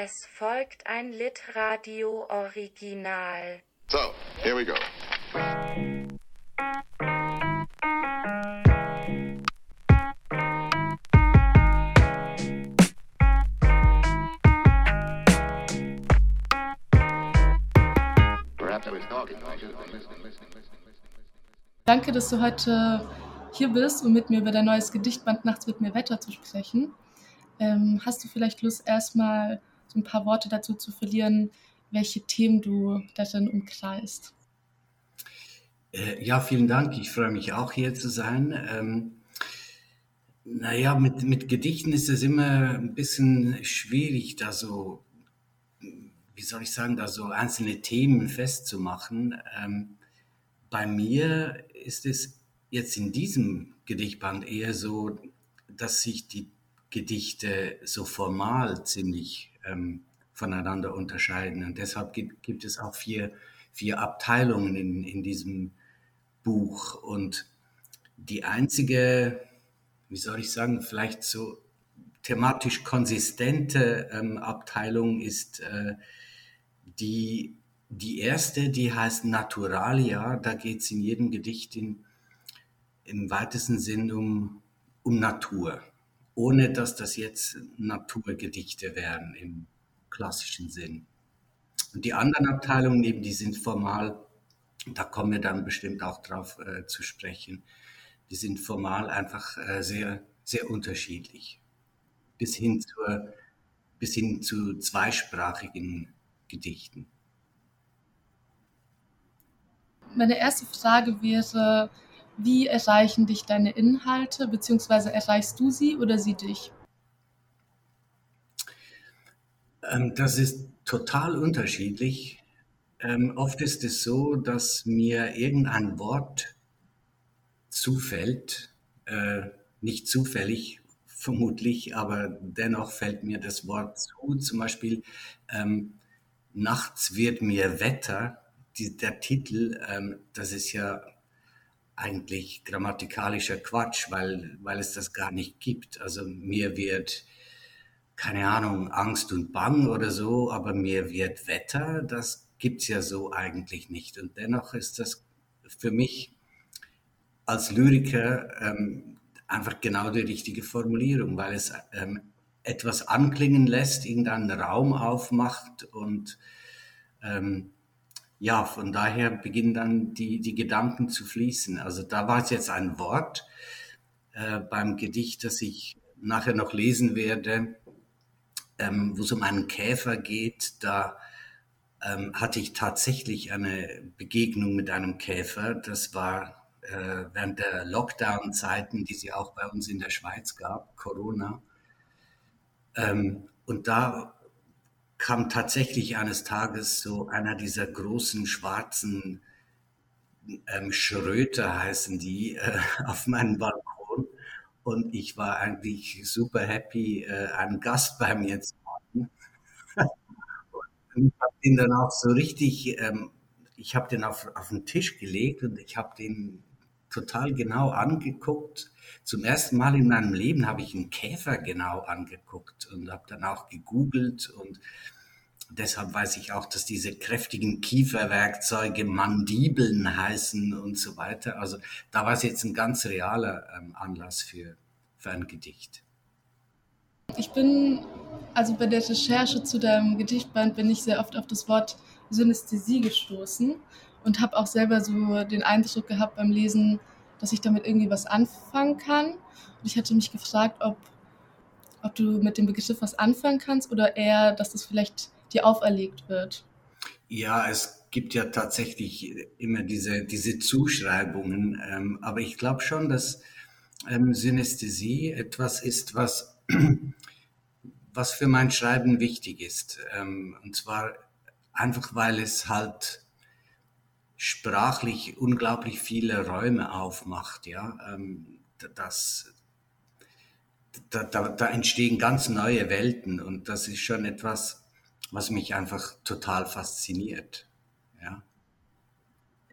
Es folgt ein Litradio Original. So, here we go. Danke, dass du heute hier bist, um mit mir über dein neues Gedichtband Nachts wird mir Wetter zu sprechen. Ähm, hast du vielleicht Lust, erstmal so ein paar Worte dazu zu verlieren, welche Themen du darin umkreist? Äh, ja, vielen Dank. Ich freue mich auch hier zu sein. Ähm, naja, mit, mit Gedichten ist es immer ein bisschen schwierig, da so, wie soll ich sagen, da so einzelne Themen festzumachen. Ähm, bei mir ist es jetzt in diesem Gedichtband eher so, dass sich die Gedichte so formal ziemlich ähm, voneinander unterscheiden. Und deshalb gibt, gibt es auch vier, vier Abteilungen in, in diesem Buch. Und die einzige, wie soll ich sagen, vielleicht so thematisch konsistente ähm, Abteilung ist äh, die, die erste, die heißt Naturalia. Da geht es in jedem Gedicht in, im weitesten Sinn um, um Natur ohne dass das jetzt Naturgedichte wären im klassischen Sinn. Und die anderen Abteilungen eben, die sind formal, da kommen wir dann bestimmt auch drauf äh, zu sprechen, die sind formal einfach äh, sehr, sehr unterschiedlich. Bis hin, zur, bis hin zu zweisprachigen Gedichten. Meine erste Frage wäre, wie erreichen dich deine Inhalte, beziehungsweise erreichst du sie oder sie dich? Ähm, das ist total unterschiedlich. Ähm, oft ist es so, dass mir irgendein Wort zufällt, äh, nicht zufällig vermutlich, aber dennoch fällt mir das Wort zu. Zum Beispiel ähm, Nachts wird mir Wetter, der Titel, das ist ja eigentlich grammatikalischer Quatsch, weil, weil es das gar nicht gibt. Also mir wird, keine Ahnung, Angst und Bang oder so, aber mir wird Wetter, das gibt's ja so eigentlich nicht. Und dennoch ist das für mich als Lyriker ähm, einfach genau die richtige Formulierung, weil es ähm, etwas anklingen lässt, irgendeinen Raum aufmacht und ähm, ja, von daher beginnen dann die, die Gedanken zu fließen. Also da war es jetzt ein Wort äh, beim Gedicht, das ich nachher noch lesen werde, ähm, wo es um einen Käfer geht. Da ähm, hatte ich tatsächlich eine Begegnung mit einem Käfer. Das war äh, während der Lockdown-Zeiten, die ja auch bei uns in der Schweiz gab, Corona. Ähm, und da kam tatsächlich eines Tages so einer dieser großen schwarzen ähm, Schröter heißen die äh, auf meinen Balkon und ich war eigentlich super happy, äh, einen Gast bei mir zu haben. und ich habe den dann auch so richtig, ähm, ich habe den auf, auf den Tisch gelegt und ich habe den total genau angeguckt. Zum ersten Mal in meinem Leben habe ich einen Käfer genau angeguckt und habe dann auch gegoogelt und deshalb weiß ich auch, dass diese kräftigen Kieferwerkzeuge Mandibeln heißen und so weiter. Also da war es jetzt ein ganz realer ähm, Anlass für, für ein Gedicht. Ich bin, also bei der Recherche zu deinem Gedichtband bin ich sehr oft auf das Wort Synästhesie gestoßen und habe auch selber so den Eindruck gehabt beim Lesen, dass ich damit irgendwie was anfangen kann. Und ich hatte mich gefragt, ob, ob du mit dem Begriff was anfangen kannst oder eher, dass das vielleicht dir auferlegt wird. Ja, es gibt ja tatsächlich immer diese, diese Zuschreibungen, ähm, aber ich glaube schon, dass ähm, Synästhesie etwas ist, was, was für mein Schreiben wichtig ist. Ähm, und zwar einfach, weil es halt sprachlich unglaublich viele Räume aufmacht, ja, ähm, das, da, da, da, entstehen ganz neue Welten und das ist schon etwas, was mich einfach total fasziniert. Ja,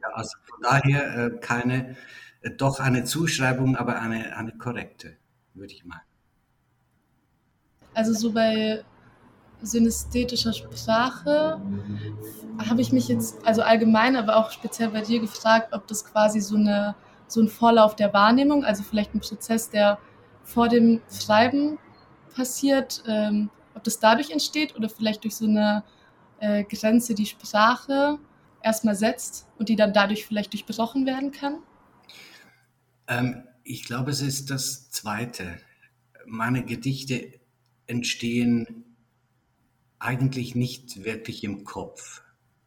ja also von daher äh, keine, äh, doch eine Zuschreibung, aber eine, eine korrekte, würde ich meinen. Also so bei synästhetischer Sprache habe ich mich jetzt, also allgemein, aber auch speziell bei dir gefragt, ob das quasi so, eine, so ein Vorlauf der Wahrnehmung, also vielleicht ein Prozess, der vor dem Schreiben passiert, ähm, ob das dadurch entsteht oder vielleicht durch so eine äh, Grenze die Sprache erstmal setzt und die dann dadurch vielleicht durchbrochen werden kann? Ähm, ich glaube, es ist das Zweite. Meine Gedichte entstehen eigentlich nicht wirklich im Kopf,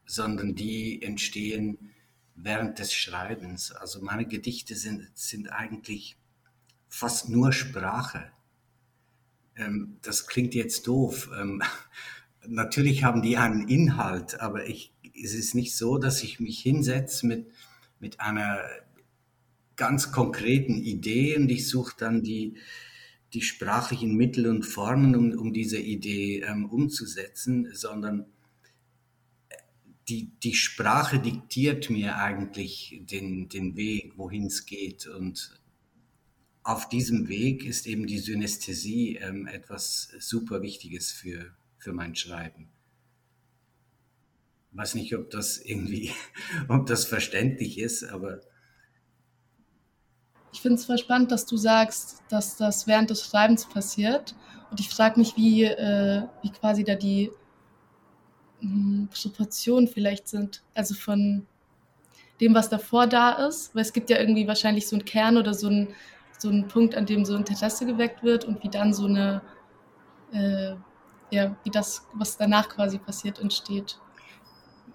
sondern die entstehen während des Schreibens. Also meine Gedichte sind, sind eigentlich fast nur Sprache. Ähm, das klingt jetzt doof. Ähm, natürlich haben die einen Inhalt, aber ich, es ist nicht so, dass ich mich hinsetze mit, mit einer ganz konkreten Idee und ich suche dann die, die sprachlichen Mittel und Formen, um, um diese Idee ähm, umzusetzen, sondern die, die Sprache diktiert mir eigentlich den, den Weg, wohin es geht. Und auf diesem Weg ist eben die Synästhesie ähm, etwas super Wichtiges für, für mein Schreiben. Ich weiß nicht, ob das irgendwie, ob das verständlich ist, aber ich finde es voll spannend, dass du sagst, dass das während des Schreibens passiert. Und ich frage mich, wie, äh, wie quasi da die hm, Proportionen vielleicht sind. Also von dem, was davor da ist. Weil es gibt ja irgendwie wahrscheinlich so einen Kern oder so einen, so einen Punkt, an dem so Interesse geweckt wird und wie dann so eine, äh, ja, wie das, was danach quasi passiert, entsteht.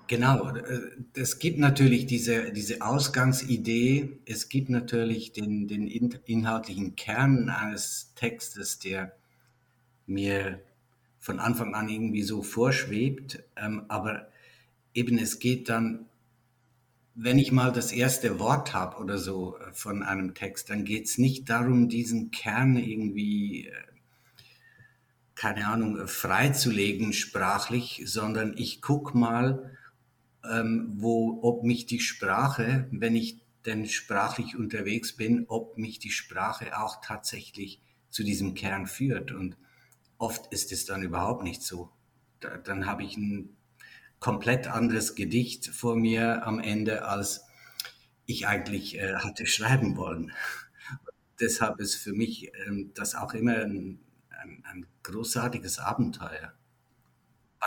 Genau, äh, es gibt natürlich diese, diese Ausgangsidee, es gibt natürlich den, den inhaltlichen Kern eines Textes, der mir von Anfang an irgendwie so vorschwebt, ähm, aber eben es geht dann, wenn ich mal das erste Wort habe oder so äh, von einem Text, dann geht es nicht darum, diesen Kern irgendwie, äh, keine Ahnung, freizulegen sprachlich, sondern ich gucke mal, ähm, wo, ob mich die Sprache, wenn ich denn sprachlich unterwegs bin, ob mich die Sprache auch tatsächlich zu diesem Kern führt. Und oft ist es dann überhaupt nicht so. Da, dann habe ich ein komplett anderes Gedicht vor mir am Ende, als ich eigentlich äh, hatte schreiben wollen. Deshalb ist für mich ähm, das auch immer ein, ein, ein großartiges Abenteuer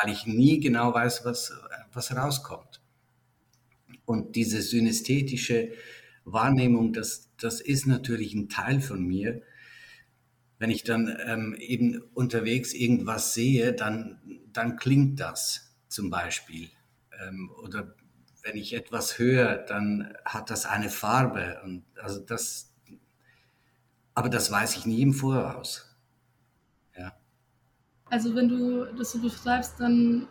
weil ich nie genau weiß, was, was rauskommt. Und diese synästhetische Wahrnehmung, das, das ist natürlich ein Teil von mir. Wenn ich dann ähm, eben unterwegs irgendwas sehe, dann, dann klingt das zum Beispiel. Ähm, oder wenn ich etwas höre, dann hat das eine Farbe. Und also das, aber das weiß ich nie im Voraus. Also wenn du das so beschreibst, dann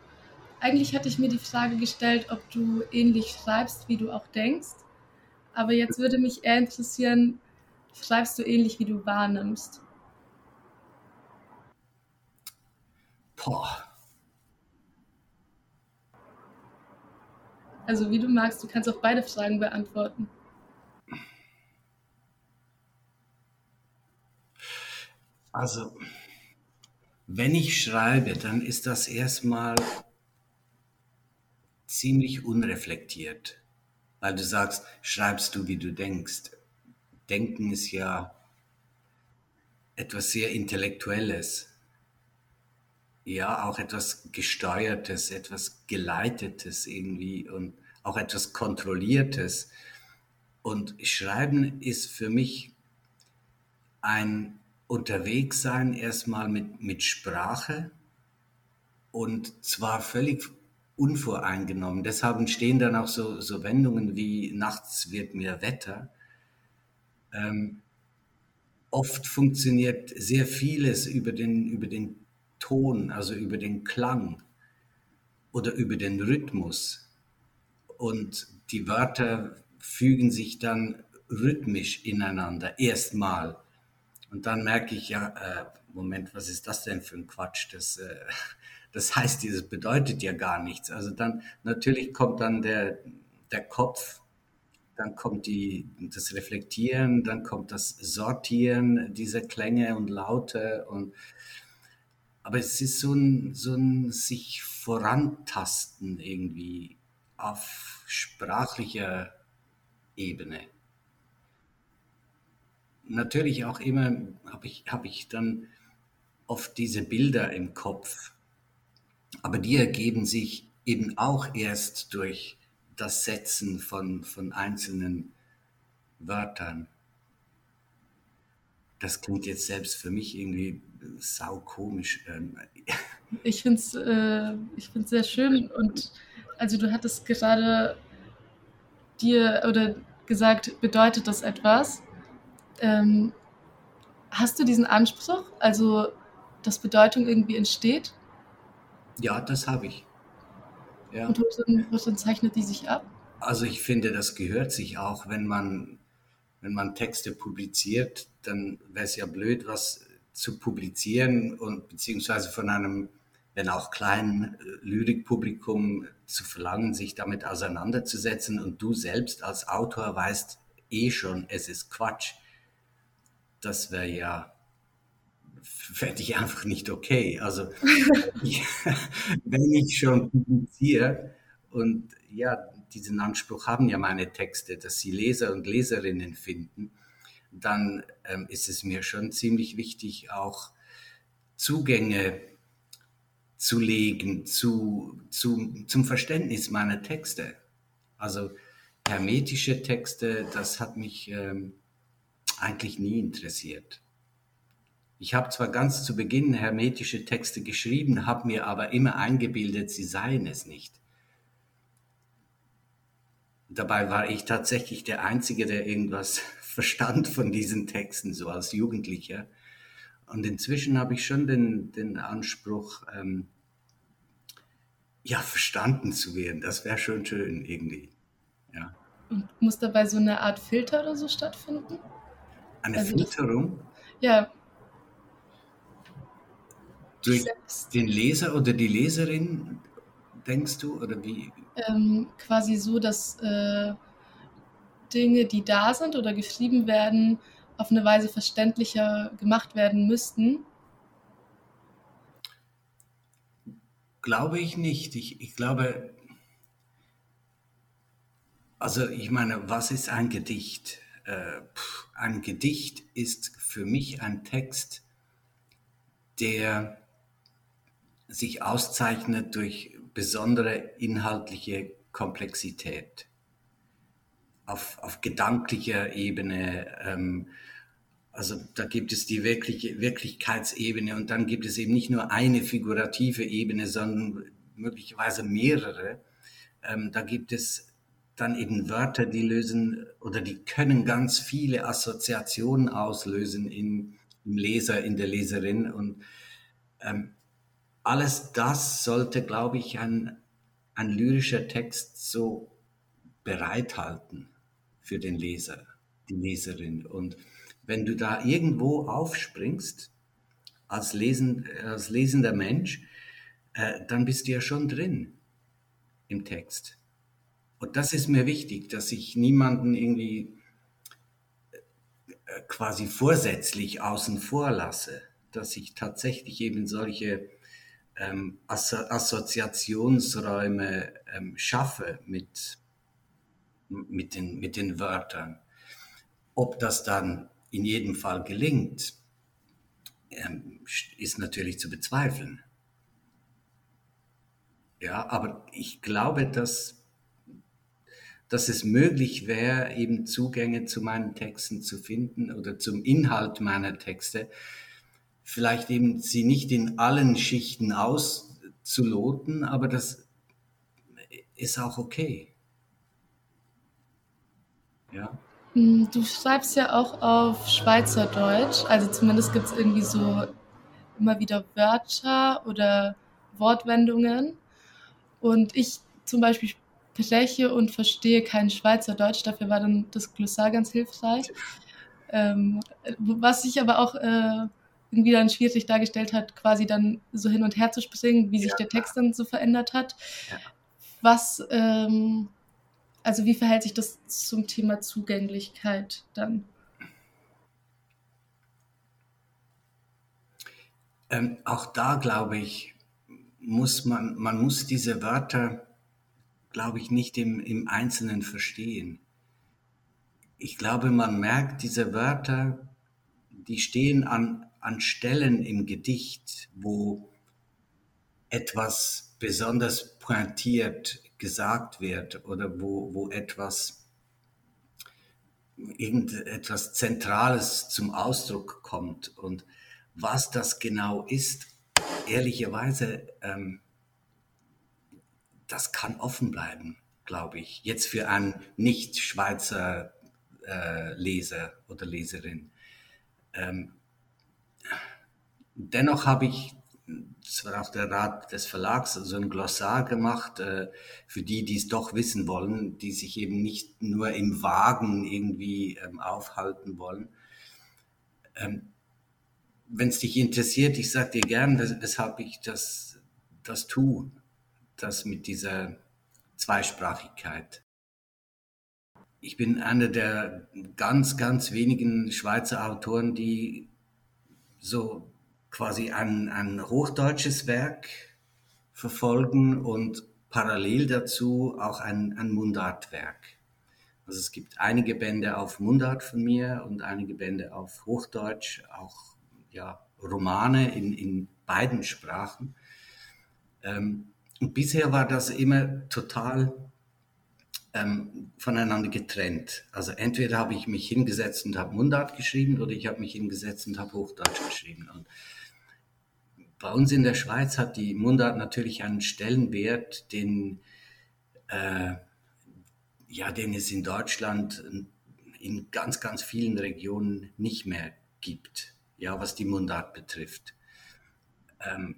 eigentlich hätte ich mir die Frage gestellt, ob du ähnlich schreibst, wie du auch denkst. Aber jetzt würde mich eher interessieren, schreibst du ähnlich, wie du wahrnimmst? Boah. Also wie du magst, du kannst auch beide Fragen beantworten. Also, wenn ich schreibe, dann ist das erstmal ziemlich unreflektiert, weil du sagst, schreibst du, wie du denkst. Denken ist ja etwas sehr Intellektuelles, ja, auch etwas Gesteuertes, etwas Geleitetes irgendwie und auch etwas Kontrolliertes. Und Schreiben ist für mich ein unterwegs sein, erstmal mit, mit Sprache und zwar völlig unvoreingenommen. Deshalb entstehen dann auch so, so Wendungen wie nachts wird mir Wetter. Ähm, oft funktioniert sehr vieles über den, über den Ton, also über den Klang oder über den Rhythmus. Und die Wörter fügen sich dann rhythmisch ineinander, erstmal. Und dann merke ich ja, äh, Moment, was ist das denn für ein Quatsch? Das, äh, das heißt, dieses bedeutet ja gar nichts. Also dann, natürlich kommt dann der, der Kopf, dann kommt die, das Reflektieren, dann kommt das Sortieren dieser Klänge und Laute und aber es ist so ein, so ein sich vorantasten irgendwie auf sprachlicher Ebene. Natürlich auch immer habe ich, hab ich dann oft diese Bilder im Kopf, aber die ergeben sich eben auch erst durch das Setzen von, von einzelnen Wörtern. Das klingt jetzt selbst für mich irgendwie saukomisch. Ähm, Ich finde es äh, sehr schön und also du hattest gerade dir oder gesagt, bedeutet das etwas? Ähm, hast du diesen Anspruch, also dass Bedeutung irgendwie entsteht? Ja, das habe ich. Ja. Und worin, zeichnet die sich ab? Also ich finde, das gehört sich auch, wenn man, wenn man Texte publiziert, dann wäre es ja blöd, was zu publizieren und beziehungsweise von einem, wenn auch kleinen äh, Lyrikpublikum zu verlangen, sich damit auseinanderzusetzen und du selbst als Autor weißt eh schon, es ist Quatsch. Das wäre ja fände ich einfach nicht okay. Also wenn ich schon publiziere und ja, diesen Anspruch haben ja meine Texte, dass sie Leser und Leserinnen finden, dann ähm, ist es mir schon ziemlich wichtig, auch Zugänge zu legen zu, zu, zum Verständnis meiner Texte. Also hermetische Texte, das hat mich ähm, eigentlich nie interessiert. Ich habe zwar ganz zu Beginn hermetische Texte geschrieben, habe mir aber immer eingebildet, sie seien es nicht. Dabei war ich tatsächlich der Einzige, der irgendwas verstand von diesen Texten, so als Jugendlicher. Und inzwischen habe ich schon den, den Anspruch, ähm, ja, verstanden zu werden. Das wäre schon schön irgendwie. Ja. Und muss dabei so eine Art Filter oder so stattfinden? Eine also Filterung? Das, ja, durch den Leser oder die Leserin, denkst du? Oder wie? Ähm, quasi so, dass äh, Dinge, die da sind oder geschrieben werden, auf eine Weise verständlicher gemacht werden müssten? Glaube ich nicht. Ich, ich glaube, also ich meine, was ist ein Gedicht? Äh, ein Gedicht ist für mich ein Text, der sich auszeichnet durch besondere inhaltliche Komplexität. Auf, auf gedanklicher Ebene, ähm, also da gibt es die wirkliche Wirklichkeitsebene und dann gibt es eben nicht nur eine figurative Ebene, sondern möglicherweise mehrere. Ähm, da gibt es dann eben Wörter, die lösen oder die können ganz viele Assoziationen auslösen in, im Leser, in der Leserin und ähm, alles das sollte, glaube ich, ein, ein lyrischer Text so bereithalten für den Leser, die Leserin. Und wenn du da irgendwo aufspringst, als, lesen, als lesender Mensch, äh, dann bist du ja schon drin im Text. Und das ist mir wichtig, dass ich niemanden irgendwie äh, quasi vorsätzlich außen vor lasse, dass ich tatsächlich eben solche ähm, Assoziationsräume ähm, schaffe mit, mit, den, mit den Wörtern. Ob das dann in jedem Fall gelingt, ähm, ist natürlich zu bezweifeln. Ja, aber ich glaube, dass, dass es möglich wäre, eben Zugänge zu meinen Texten zu finden oder zum Inhalt meiner Texte, vielleicht eben sie nicht in allen Schichten auszuloten, aber das ist auch okay. Ja. Hm, du schreibst ja auch auf Schweizerdeutsch, also zumindest gibt es irgendwie so immer wieder Wörter oder Wortwendungen. Und ich zum Beispiel spreche und verstehe kein Schweizerdeutsch, dafür war dann das Glossar ganz hilfreich. Ähm, was ich aber auch äh, irgendwie dann schwierig dargestellt hat, quasi dann so hin und her zu springen, wie sich ja. der Text dann so verändert hat. Ja. Was, ähm, also wie verhält sich das zum Thema Zugänglichkeit dann? Ähm, auch da glaube ich, muss man, man muss diese Wörter, glaube ich, nicht im, im Einzelnen verstehen. Ich glaube, man merkt, diese Wörter, die stehen an, an Stellen im Gedicht, wo etwas besonders pointiert gesagt wird oder wo, wo etwas, irgendetwas Zentrales zum Ausdruck kommt. Und was das genau ist, ehrlicherweise, ähm, das kann offen bleiben, glaube ich. Jetzt für einen Nicht-Schweizer äh, Leser oder Leserin. Ähm, dennoch habe ich das war auch der Rat des Verlags, so also ein Glossar gemacht äh, für die, die es doch wissen wollen, die sich eben nicht nur im Wagen irgendwie ähm, aufhalten wollen. Ähm, Wenn es dich interessiert, ich sage dir gern, wes weshalb ich das, das tue, das mit dieser Zweisprachigkeit. Ich bin einer der ganz, ganz wenigen Schweizer Autoren, die so quasi ein, ein hochdeutsches Werk verfolgen und parallel dazu auch ein, ein Mundartwerk. Also es gibt einige Bände auf Mundart von mir und einige Bände auf Hochdeutsch, auch ja, Romane in, in beiden Sprachen. Ähm, und bisher war das immer total ähm, voneinander getrennt. Also entweder habe ich mich hingesetzt und habe Mundart geschrieben oder ich habe mich hingesetzt und habe Hochdeutsch geschrieben. Und bei uns in der Schweiz hat die Mundart natürlich einen Stellenwert, den, äh, ja, den es in Deutschland in ganz, ganz vielen Regionen nicht mehr gibt, ja, was die Mundart betrifft. Ähm,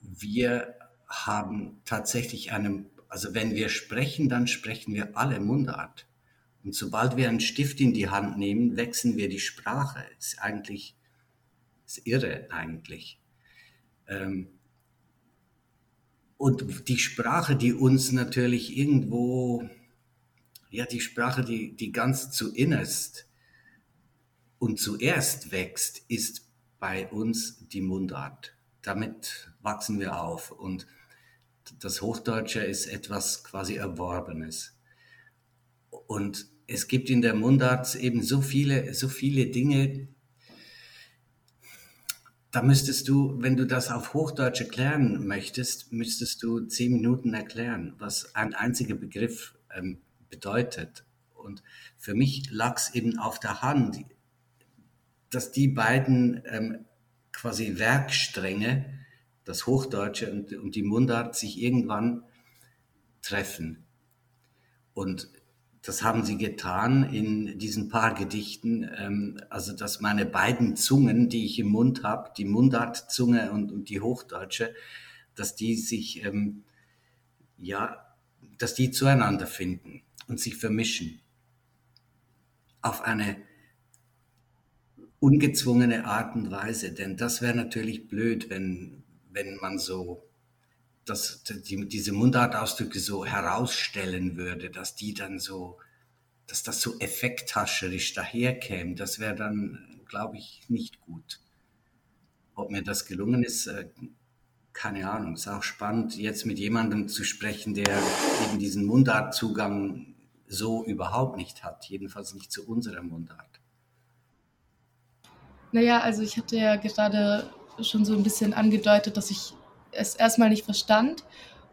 wir haben tatsächlich eine, also wenn wir sprechen, dann sprechen wir alle Mundart. Und sobald wir einen Stift in die Hand nehmen, wechseln wir die Sprache. Ist eigentlich, ist irre eigentlich. Ähm, und die Sprache, die uns natürlich irgendwo, ja, die Sprache, die, die ganz zuinnerst und zuerst wächst, ist bei uns die Mundart. Damit wachsen wir auf und das Hochdeutsche ist etwas quasi Erworbenes. Und es gibt in der Mundart eben so viele, so viele Dinge, da müsstest du, wenn du das auf Hochdeutsch erklären möchtest, müsstest du zehn Minuten erklären, was ein einziger Begriff ähm, bedeutet. Und für mich lag es eben auf der Hand, dass die beiden ähm, quasi Werkstränge, das Hochdeutsche und, und die Mundart, sich irgendwann treffen. Und das haben sie getan in diesen paar Gedichten. Ähm, also, dass meine beiden Zungen, die ich im Mund habe, die Mundartzunge und, und die Hochdeutsche, dass die sich, ähm, ja, dass die zueinander finden und sich vermischen. Auf eine ungezwungene Art und Weise. Denn das wäre natürlich blöd, wenn, wenn man so dass die, diese Mundartausdrücke so herausstellen würde, dass die dann so, dass das so effekthascherisch daherkäme, das wäre dann, glaube ich, nicht gut. Ob mir das gelungen ist, äh, keine Ahnung. Ist auch spannend, jetzt mit jemandem zu sprechen, der eben diesen Mundartzugang so überhaupt nicht hat, jedenfalls nicht zu unserer Mundart. Naja, also ich hatte ja gerade schon so ein bisschen angedeutet, dass ich es erstmal nicht verstand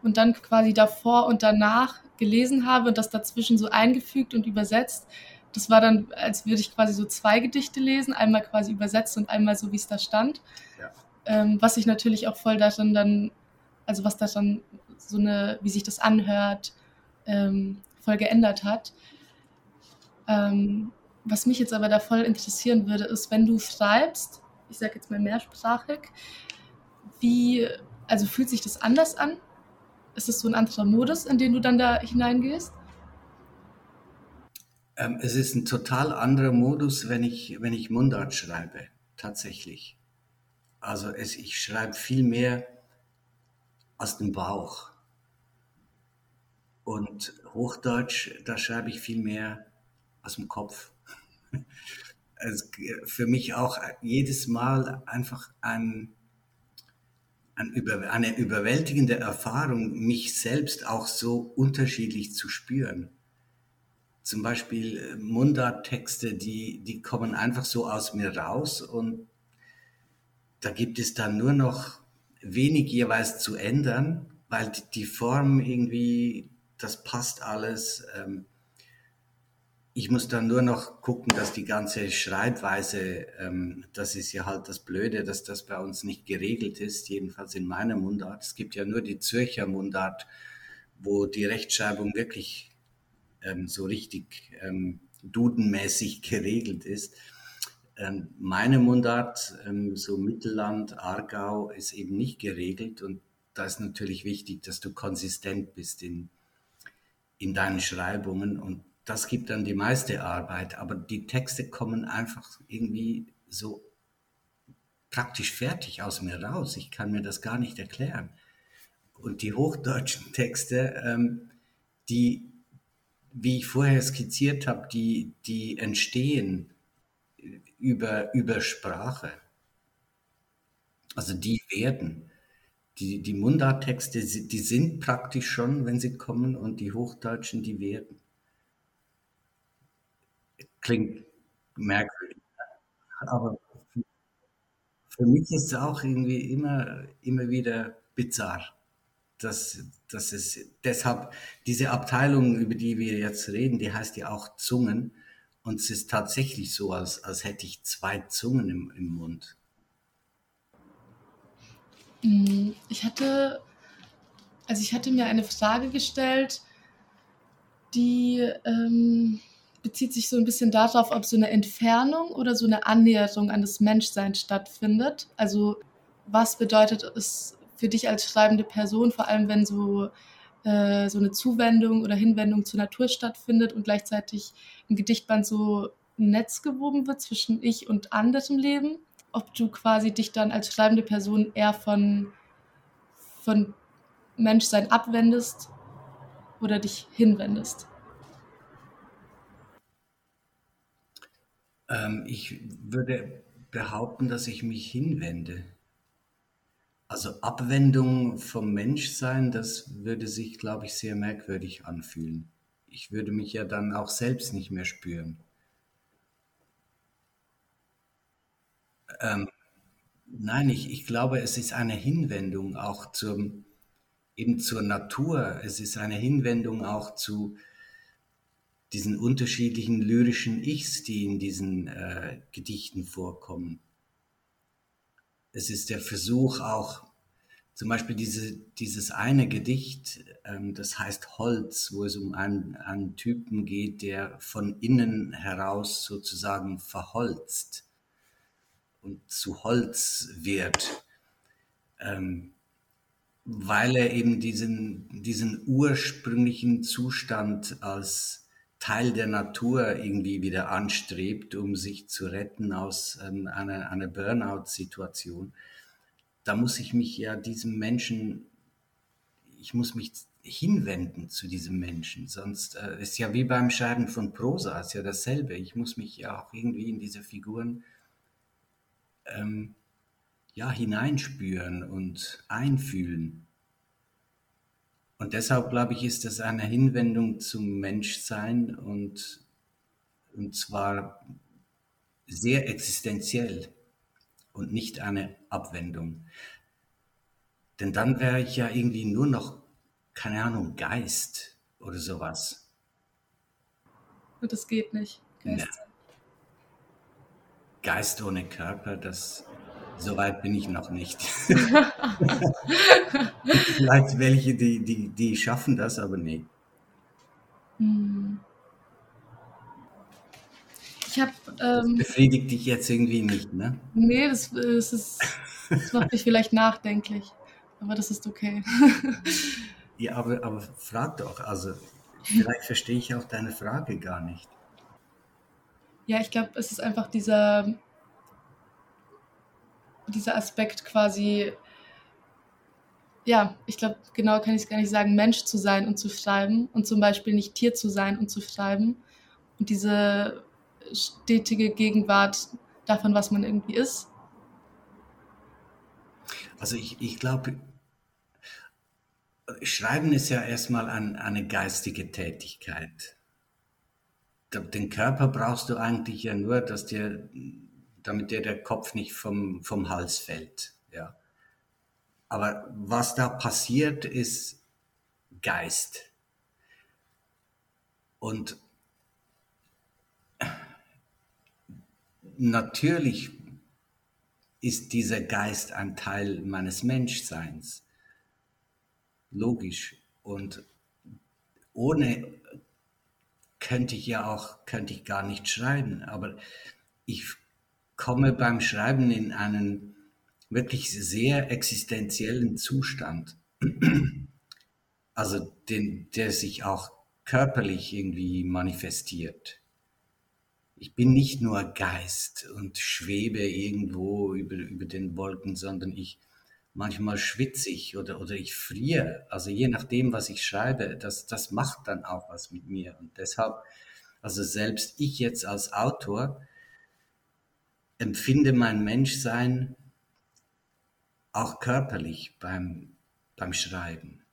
und dann quasi davor und danach gelesen habe und das dazwischen so eingefügt und übersetzt. Das war dann, als würde ich quasi so zwei Gedichte lesen, einmal quasi übersetzt und einmal so, wie es da stand. Ja. Ähm, was sich natürlich auch voll darin dann, also was da dann so eine, wie sich das anhört, ähm, voll geändert hat. Ähm, was mich jetzt aber da voll interessieren würde, ist, wenn du schreibst, ich sage jetzt mal mehrsprachig, wie also fühlt sich das anders an? Ist es so ein anderer Modus, in den du dann da hineingehst? Ähm, es ist ein total anderer Modus, wenn ich, wenn ich Mundart schreibe, tatsächlich. Also es, ich schreibe viel mehr aus dem Bauch. Und Hochdeutsch, da schreibe ich viel mehr aus dem Kopf. Für mich auch jedes Mal einfach ein, eine überwältigende Erfahrung, mich selbst auch so unterschiedlich zu spüren. Zum Beispiel äh, Mundarttexte, die, die kommen einfach so aus mir raus und da gibt es dann nur noch wenig jeweils zu ändern, weil die Form irgendwie, das passt alles. Ähm, ich muss dann nur noch gucken, dass die ganze Schreibweise, ähm, das ist ja halt das Blöde, dass das bei uns nicht geregelt ist, jedenfalls in meiner Mundart. Es gibt ja nur die Zürcher Mundart, wo die Rechtschreibung wirklich ähm, so richtig ähm, dudenmäßig geregelt ist. Ähm, meine Mundart, ähm, so Mittelland, Aargau, ist eben nicht geregelt und da ist natürlich wichtig, dass du konsistent bist in, in deinen Schreibungen und das gibt dann die meiste Arbeit, aber die Texte kommen einfach irgendwie so praktisch fertig aus mir raus. Ich kann mir das gar nicht erklären. Und die hochdeutschen Texte, ähm, die, wie ich vorher skizziert habe, die, die entstehen über, über Sprache. Also die werden. Die, die Mundarttexte, die sind praktisch schon, wenn sie kommen, und die Hochdeutschen, die werden. Klingt merkwürdig. Aber für mich ist es auch irgendwie immer, immer wieder bizarr. Dass, dass es deshalb diese Abteilung, über die wir jetzt reden, die heißt ja auch Zungen. Und es ist tatsächlich so, als, als hätte ich zwei Zungen im, im Mund. Mm, ich hatte, also ich hatte mir eine Frage gestellt, die ähm, bezieht sich so ein bisschen darauf, ob so eine Entfernung oder so eine Annäherung an das Menschsein stattfindet. Also was bedeutet es für dich als schreibende Person, vor allem wenn so, äh, so eine Zuwendung oder Hinwendung zur Natur stattfindet und gleichzeitig im Gedichtband so ein Netz gewoben wird zwischen ich und anderem Leben, ob du quasi dich dann als schreibende Person eher von, von Menschsein abwendest oder dich hinwendest. Ähm, ich würde behaupten, dass ich mich hinwende. Also Abwendung vom Menschsein, das würde sich, glaube ich, sehr merkwürdig anfühlen. Ich würde mich ja dann auch selbst nicht mehr spüren. Ähm, nein, ich, ich glaube, es ist eine Hinwendung auch zum, eben zur Natur. Es ist eine Hinwendung auch zu, diesen unterschiedlichen lyrischen Ichs, die in diesen äh, Gedichten vorkommen. Es ist der Versuch auch, zum Beispiel diese, dieses eine Gedicht, ähm, das heißt Holz, wo es um einen, einen Typen geht, der von innen heraus sozusagen verholzt und zu Holz wird, ähm, weil er eben diesen, diesen ursprünglichen Zustand als Teil der Natur irgendwie wieder anstrebt, um sich zu retten aus ähm, einer, einer Burnout-Situation, da muss ich mich ja diesem Menschen, ich muss mich hinwenden zu diesem Menschen. Sonst äh, ist ja wie beim Schreiben von Prosa, ist ja dasselbe. Ich muss mich ja auch irgendwie in diese Figuren ähm, ja, hineinspüren und einfühlen. Und deshalb glaube ich, ist das eine Hinwendung zum Menschsein und, und zwar sehr existenziell und nicht eine Abwendung. Denn dann wäre ich ja irgendwie nur noch, keine Ahnung, Geist oder sowas. Und das geht nicht. Geist, ja. Geist ohne Körper, das so weit bin ich noch nicht. Vielleicht welche, die, die, die schaffen das, aber nee. Hm. Ich habe. Ähm, das befriedigt dich jetzt irgendwie nicht, ne? Nee, das, das, ist, das macht mich vielleicht nachdenklich. Aber das ist okay. ja, aber, aber frag doch. Also, vielleicht verstehe ich auch deine Frage gar nicht. Ja, ich glaube, es ist einfach dieser dieser Aspekt quasi, ja, ich glaube, genau kann ich es gar nicht sagen, Mensch zu sein und zu schreiben und zum Beispiel nicht Tier zu sein und zu schreiben. Und diese stetige Gegenwart davon, was man irgendwie ist. Also ich, ich glaube, Schreiben ist ja erstmal ein, eine geistige Tätigkeit. Den Körper brauchst du eigentlich ja nur, dass dir, damit dir der Kopf nicht vom, vom Hals fällt. Ja. Aber was da passiert, ist Geist. Und natürlich ist dieser Geist ein Teil meines Menschseins. Logisch. Und ohne könnte ich ja auch, könnte ich gar nicht schreiben. Aber ich komme beim Schreiben in einen wirklich sehr existenziellen Zustand. Also den, der sich auch körperlich irgendwie manifestiert. Ich bin nicht nur Geist und schwebe irgendwo über, über den Wolken, sondern ich manchmal schwitze ich oder, oder ich friere. Also je nachdem, was ich schreibe, das, das macht dann auch was mit mir. Und deshalb, also selbst ich jetzt als Autor empfinde mein Menschsein auch körperlich beim, beim Schreiben.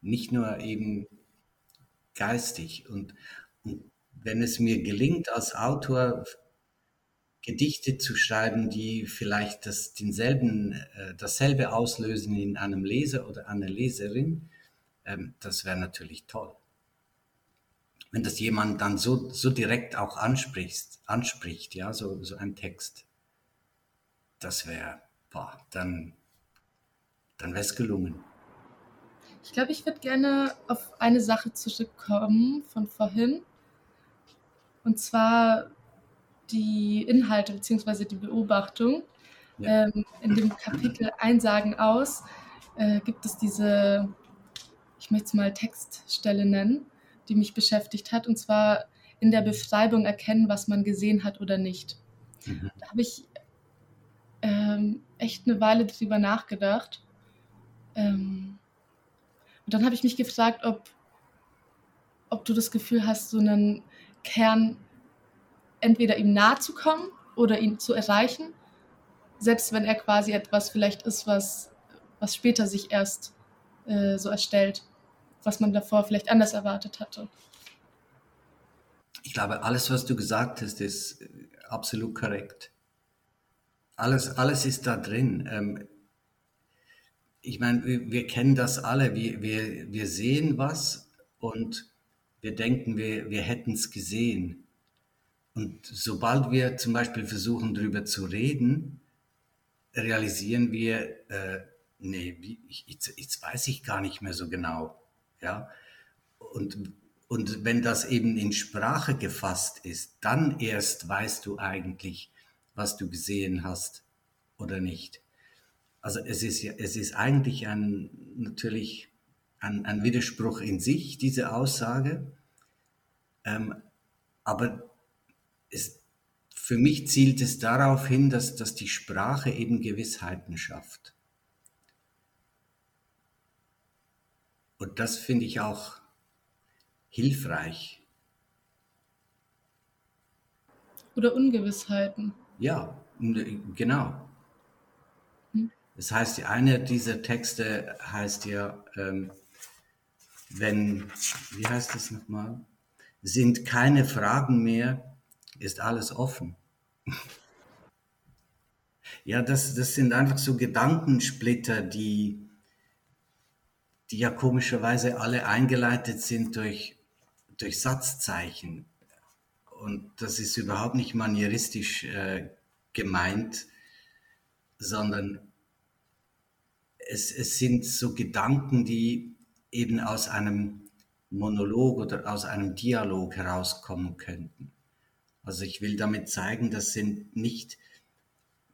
Nicht nur eben geistig. Und, und wenn es mir gelingt, als Autor Gedichte zu schreiben, die vielleicht das, denselben, äh, dasselbe auslösen in einem Leser oder einer Leserin, ähm, das wäre natürlich toll. Wenn das jemand dann so, so direkt auch anspricht, anspricht, ja, so, so ein Text, das wäre, dann, dann wäre es gelungen. Ich glaube, ich würde gerne auf eine Sache zurückkommen von vorhin. Und zwar die Inhalte bzw. die Beobachtung. Ja. Ähm, in dem Kapitel Einsagen aus äh, gibt es diese, ich möchte es mal Textstelle nennen, die mich beschäftigt hat. Und zwar in der Beschreibung erkennen, was man gesehen hat oder nicht. Mhm. Da habe ich ähm, echt eine Weile drüber nachgedacht. Ähm, und dann habe ich mich gefragt, ob, ob du das Gefühl hast, so einen Kern entweder ihm nahe zu kommen oder ihn zu erreichen, selbst wenn er quasi etwas vielleicht ist, was, was später sich erst äh, so erstellt, was man davor vielleicht anders erwartet hatte. Ich glaube, alles, was du gesagt hast, ist äh, absolut korrekt. Alles, alles ist da drin. Ähm, ich meine, wir, kennen das alle. Wir, wir, wir sehen was und wir denken, wir, wir hätten es gesehen. Und sobald wir zum Beispiel versuchen, darüber zu reden, realisieren wir, äh, nee, ich, jetzt, jetzt weiß ich gar nicht mehr so genau. Ja? Und, und wenn das eben in Sprache gefasst ist, dann erst weißt du eigentlich, was du gesehen hast oder nicht. Also es ist, es ist eigentlich ein, natürlich ein, ein Widerspruch in sich, diese Aussage. Ähm, aber es, für mich zielt es darauf hin, dass, dass die Sprache eben Gewissheiten schafft. Und das finde ich auch hilfreich. Oder Ungewissheiten. Ja, genau. Hm. Das heißt, einer dieser Texte heißt ja, ähm, wenn, wie heißt das nochmal? Sind keine Fragen mehr, ist alles offen. Ja, das, das sind einfach so Gedankensplitter, die, die ja komischerweise alle eingeleitet sind durch, durch Satzzeichen. Und das ist überhaupt nicht manieristisch äh, gemeint, sondern es, es sind so Gedanken, die eben aus einem Monolog oder aus einem Dialog herauskommen könnten. Also ich will damit zeigen, das sind nicht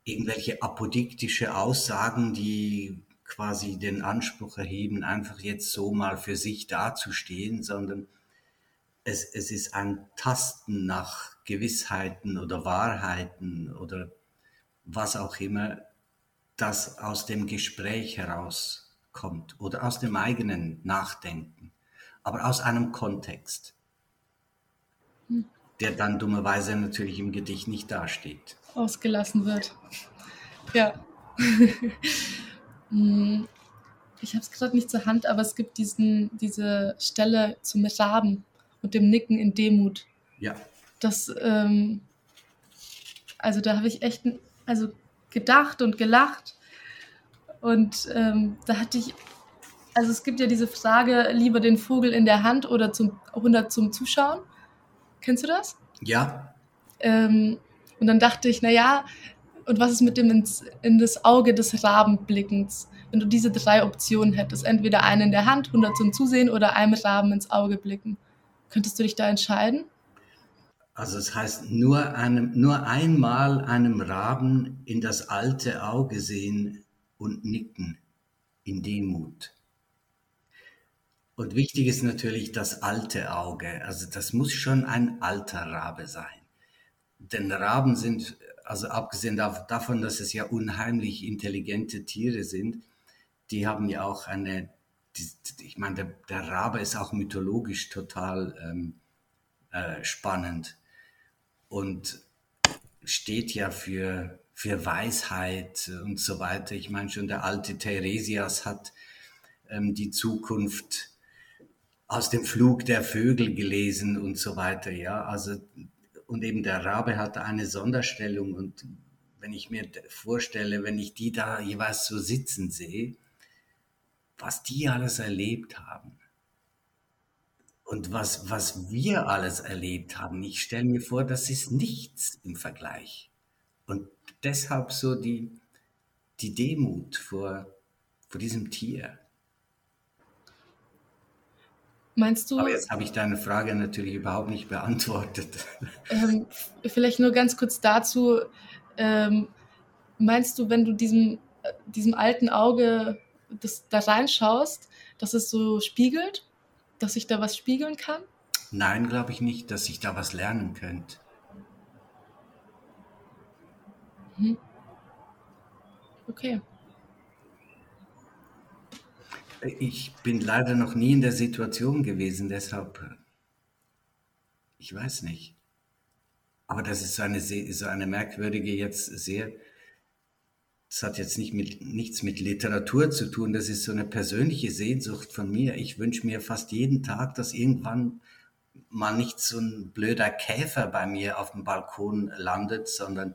irgendwelche apodiktische Aussagen, die quasi den Anspruch erheben, einfach jetzt so mal für sich dazustehen, sondern es, es ist ein Tasten nach Gewissheiten oder Wahrheiten oder was auch immer, das aus dem Gespräch herauskommt oder aus dem eigenen Nachdenken, aber aus einem Kontext der dann dummerweise natürlich im Gedicht nicht dasteht. Ausgelassen wird. Ja. Hm, ich habe es gerade nicht zur Hand, aber es gibt diesen, diese Stelle zum Raben und dem Nicken in Demut. Ja. Das, ähm, also da habe ich echt also gedacht und gelacht. Und ähm, da hatte ich, also es gibt ja diese Frage, lieber den Vogel in der Hand oder zum 100 zum Zuschauen. Kennst du das? Ja. Ähm, und dann dachte ich, naja, und was ist mit dem ins, in das Auge des Rabenblickens? Wenn du diese drei Optionen hättest, entweder einen in der Hand, 100 zum Zusehen oder einem Raben ins Auge blicken, könntest du dich da entscheiden? Also es heißt nur, einem, nur einmal einem Raben in das alte Auge sehen und nicken in Demut. Und wichtig ist natürlich das alte Auge. Also das muss schon ein alter Rabe sein. Denn Raben sind, also abgesehen davon, dass es ja unheimlich intelligente Tiere sind, die haben ja auch eine, ich meine, der, der, Rabe ist auch mythologisch total ähm, äh, spannend und steht ja für, für Weisheit und so weiter. Ich meine, schon der alte Theresias hat ähm, die Zukunft aus dem Flug der Vögel gelesen und so weiter. Ja, also und eben der Rabe hat eine Sonderstellung und wenn ich mir vorstelle, wenn ich die da jeweils so sitzen sehe, was die alles erlebt haben und was, was wir alles erlebt haben, ich stelle mir vor, das ist nichts im Vergleich. Und deshalb so die, die Demut vor, vor diesem Tier. Meinst du? Aber jetzt habe ich deine Frage natürlich überhaupt nicht beantwortet. Ähm, vielleicht nur ganz kurz dazu. Ähm, meinst du, wenn du diesem, diesem alten Auge das, da reinschaust, dass es so spiegelt? Dass sich da was spiegeln kann? Nein, glaube ich nicht, dass ich da was lernen könnte. Hm. Okay. Ich bin leider noch nie in der Situation gewesen, deshalb, ich weiß nicht. Aber das ist so eine, so eine merkwürdige, jetzt sehr, das hat jetzt nicht mit, nichts mit Literatur zu tun, das ist so eine persönliche Sehnsucht von mir. Ich wünsche mir fast jeden Tag, dass irgendwann mal nicht so ein blöder Käfer bei mir auf dem Balkon landet, sondern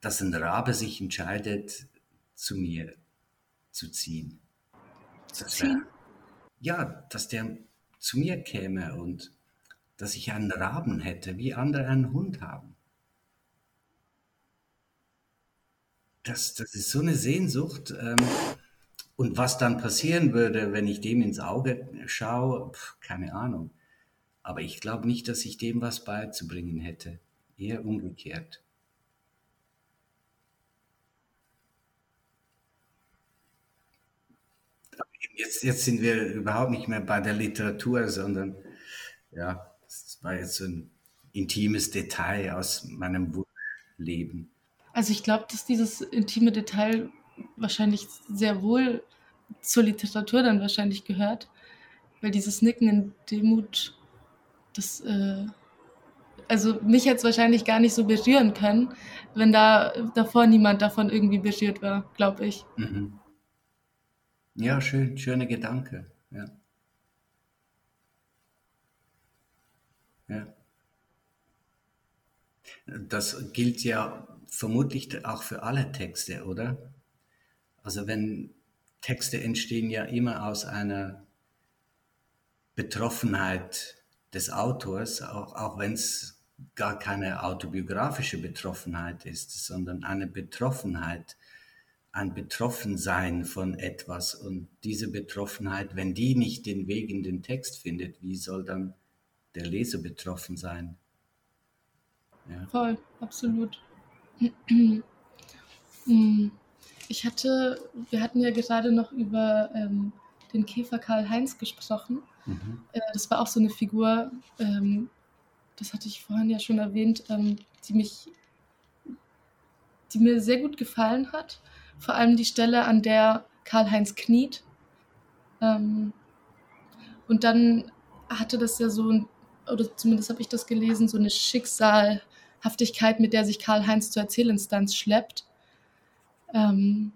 dass ein Rabe sich entscheidet, zu mir zu ziehen zu ziehen? ja, dass der zu mir käme und dass ich einen Raben hätte, wie andere einen Hund haben. Das, das ist so eine Sehnsucht. Ähm, und was dann passieren würde, wenn ich dem ins Auge schaue, pf, keine Ahnung. Aber ich glaube nicht, dass ich dem was beizubringen hätte. Eher umgekehrt. Jetzt, jetzt sind wir überhaupt nicht mehr bei der Literatur, sondern ja, das war jetzt so ein intimes Detail aus meinem Leben. Also ich glaube, dass dieses intime Detail wahrscheinlich sehr wohl zur Literatur dann wahrscheinlich gehört, weil dieses Nicken in Demut, das, äh, also mich jetzt wahrscheinlich gar nicht so berühren können, wenn da davor niemand davon irgendwie berührt war, glaube ich. Mhm. Ja, schön, schöner Gedanke. Ja. Ja. Das gilt ja vermutlich auch für alle Texte, oder? Also wenn Texte entstehen ja immer aus einer Betroffenheit des Autors, auch, auch wenn es gar keine autobiografische Betroffenheit ist, sondern eine Betroffenheit ein Betroffensein von etwas und diese Betroffenheit, wenn die nicht den Weg in den Text findet, wie soll dann der Leser betroffen sein? Ja. Voll, absolut. Ich hatte, wir hatten ja gerade noch über ähm, den Käfer Karl-Heinz gesprochen. Mhm. Äh, das war auch so eine Figur, ähm, das hatte ich vorhin ja schon erwähnt, ähm, die mich, die mir sehr gut gefallen hat vor allem die Stelle, an der Karl-Heinz kniet. Ähm, und dann hatte das ja so, oder zumindest habe ich das gelesen, so eine Schicksalhaftigkeit, mit der sich Karl-Heinz zur Erzählinstanz schleppt. Ähm,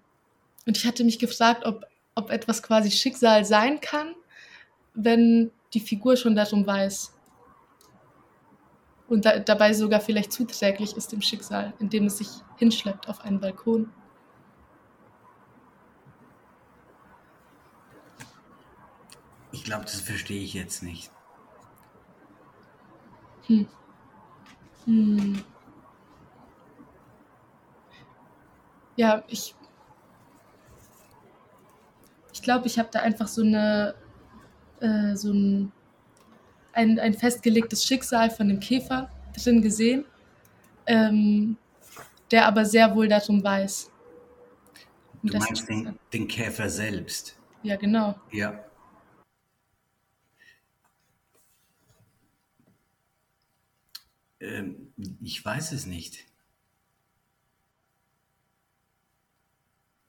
Und ich hatte mich gefragt, ob, ob etwas quasi Schicksal sein kann, wenn die Figur schon darum weiß. Und da, dabei sogar vielleicht zuträglich ist dem Schicksal, indem es sich hinschleppt auf einen Balkon. Ich glaube, das verstehe ich jetzt nicht. Hm. Hm. Ja, ich. Ich glaube, ich habe da einfach so eine. Äh, so ein, ein, ein festgelegtes Schicksal von dem Käfer drin gesehen, ähm, der aber sehr wohl darum weiß. Und du meinst den, den Käfer selbst? Ja, genau. Ja. Ähm, ich weiß es nicht.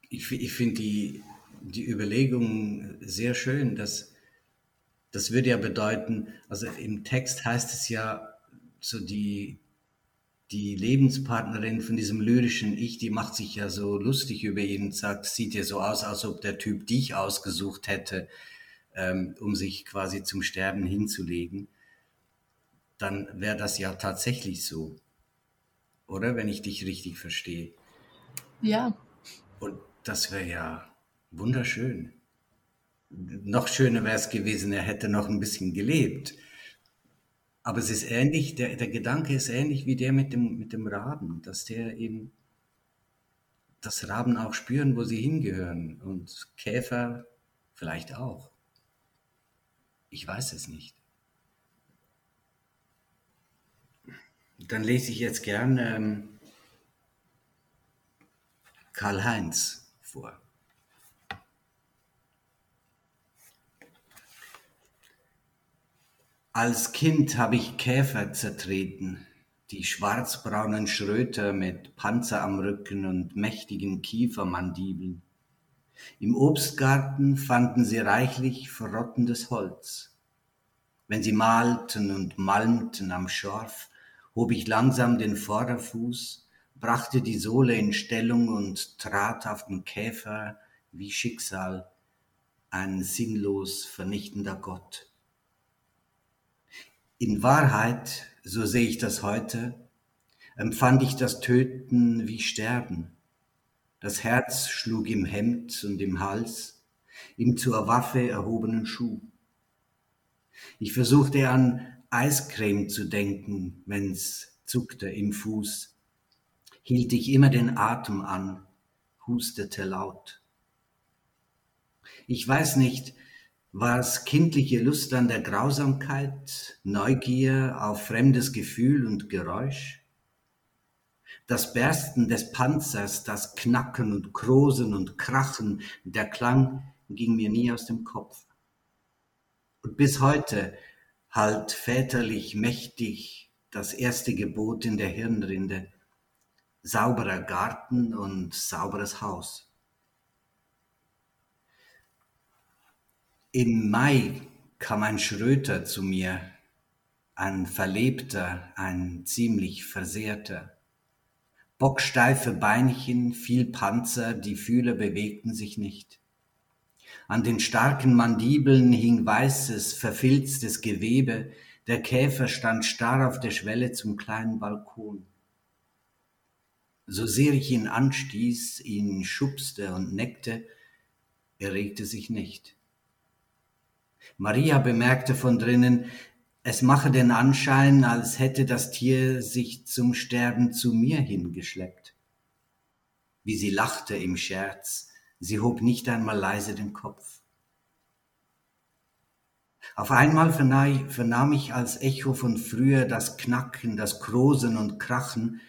Ich, ich finde die, die Überlegung sehr schön, dass das würde ja bedeuten, also im Text heißt es ja, so die, die Lebenspartnerin von diesem lyrischen Ich, die macht sich ja so lustig über ihn und sagt, sieht ja so aus, als ob der Typ dich ausgesucht hätte, ähm, um sich quasi zum Sterben hinzulegen dann wäre das ja tatsächlich so. Oder wenn ich dich richtig verstehe. Ja. Und das wäre ja wunderschön. Noch schöner wäre es gewesen, er hätte noch ein bisschen gelebt. Aber es ist ähnlich, der, der Gedanke ist ähnlich wie der mit dem, mit dem Raben, dass der eben, dass Raben auch spüren, wo sie hingehören und Käfer vielleicht auch. Ich weiß es nicht. Dann lese ich jetzt gern ähm, Karl-Heinz vor. Als Kind habe ich Käfer zertreten, die schwarzbraunen Schröter mit Panzer am Rücken und mächtigen Kiefermandibeln. Im Obstgarten fanden sie reichlich verrottendes Holz. Wenn sie malten und malmten am Schorf, hob ich langsam den Vorderfuß, brachte die Sohle in Stellung und trat auf den Käfer wie Schicksal, ein sinnlos vernichtender Gott. In Wahrheit, so sehe ich das heute, empfand ich das Töten wie Sterben. Das Herz schlug im Hemd und im Hals, im zur Waffe erhobenen Schuh. Ich versuchte an Eiscreme zu denken, wenn's zuckte im Fuß, hielt ich immer den Atem an, hustete laut. Ich weiß nicht, war's kindliche Lust an der Grausamkeit, Neugier auf fremdes Gefühl und Geräusch? Das Bersten des Panzers, das Knacken und Krosen und Krachen, der Klang ging mir nie aus dem Kopf. Und bis heute halt väterlich mächtig das erste Gebot in der Hirnrinde, sauberer Garten und sauberes Haus. Im Mai kam ein Schröter zu mir, ein Verlebter, ein ziemlich Versehrter. Bocksteife Beinchen, viel Panzer, die Fühler bewegten sich nicht. An den starken Mandibeln hing weißes, verfilztes Gewebe, der Käfer stand starr auf der Schwelle zum kleinen Balkon. So sehr ich ihn anstieß, ihn schubste und neckte, er regte sich nicht. Maria bemerkte von drinnen, es mache den Anschein, als hätte das Tier sich zum Sterben zu mir hingeschleppt. Wie sie lachte im Scherz, Sie hob nicht einmal leise den Kopf. Auf einmal vernahm ich als Echo von früher das Knacken, das Krosen und Krachen.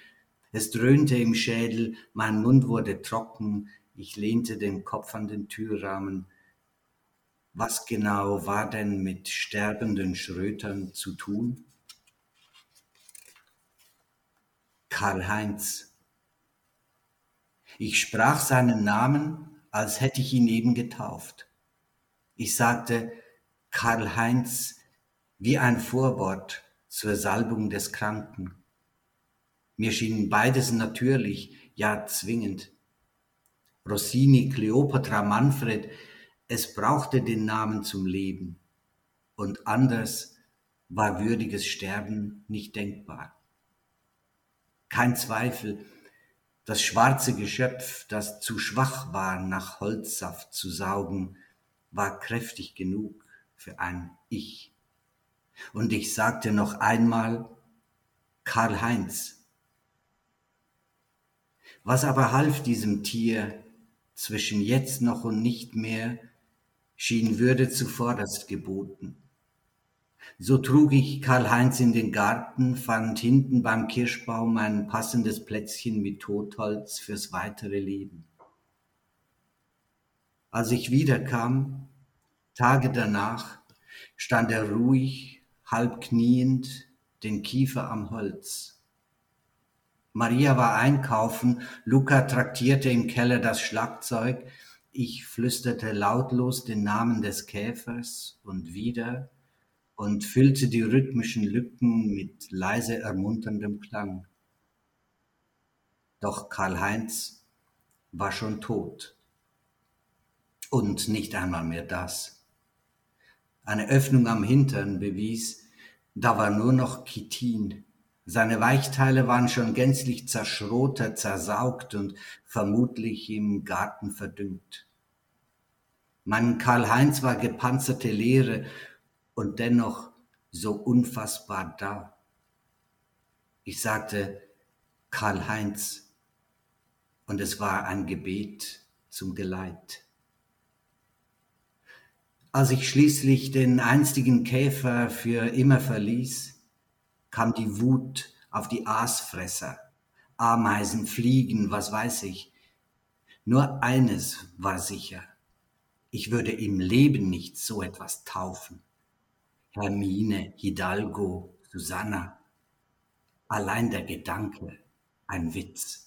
Es dröhnte im Schädel, mein Mund wurde trocken, ich lehnte den Kopf an den Türrahmen. Was genau war denn mit sterbenden Schrötern zu tun? Karl-Heinz. Ich sprach seinen Namen, als hätte ich ihn eben getauft. Ich sagte Karl-Heinz wie ein Vorwort zur Salbung des Kranken. Mir schien beides natürlich, ja zwingend. Rossini, Cleopatra, Manfred, es brauchte den Namen zum Leben. Und anders war würdiges Sterben nicht denkbar. Kein Zweifel, das schwarze Geschöpf, das zu schwach war, nach Holzsaft zu saugen, war kräftig genug für ein Ich. Und ich sagte noch einmal Karl Heinz. Was aber half diesem Tier zwischen jetzt noch und nicht mehr, schien Würde zuvorderst geboten. So trug ich Karl-Heinz in den Garten, fand hinten beim Kirschbaum ein passendes Plätzchen mit Totholz fürs weitere Leben. Als ich wiederkam, Tage danach, stand er ruhig, halb kniend, den Kiefer am Holz. Maria war einkaufen, Luca traktierte im Keller das Schlagzeug, ich flüsterte lautlos den Namen des Käfers und wieder und füllte die rhythmischen Lücken mit leise ermunterndem Klang. Doch Karl-Heinz war schon tot. Und nicht einmal mehr das. Eine Öffnung am Hintern bewies, da war nur noch Chitin. Seine Weichteile waren schon gänzlich zerschrotet, zersaugt und vermutlich im Garten verdüngt. Mein Karl-Heinz war gepanzerte Leere und dennoch so unfassbar da. Ich sagte Karl-Heinz und es war ein Gebet zum Geleit. Als ich schließlich den einstigen Käfer für immer verließ, kam die Wut auf die Aasfresser, Ameisen, Fliegen, was weiß ich. Nur eines war sicher, ich würde im Leben nicht so etwas taufen. Hermine, Hidalgo, Susanna. Allein der Gedanke, ein Witz.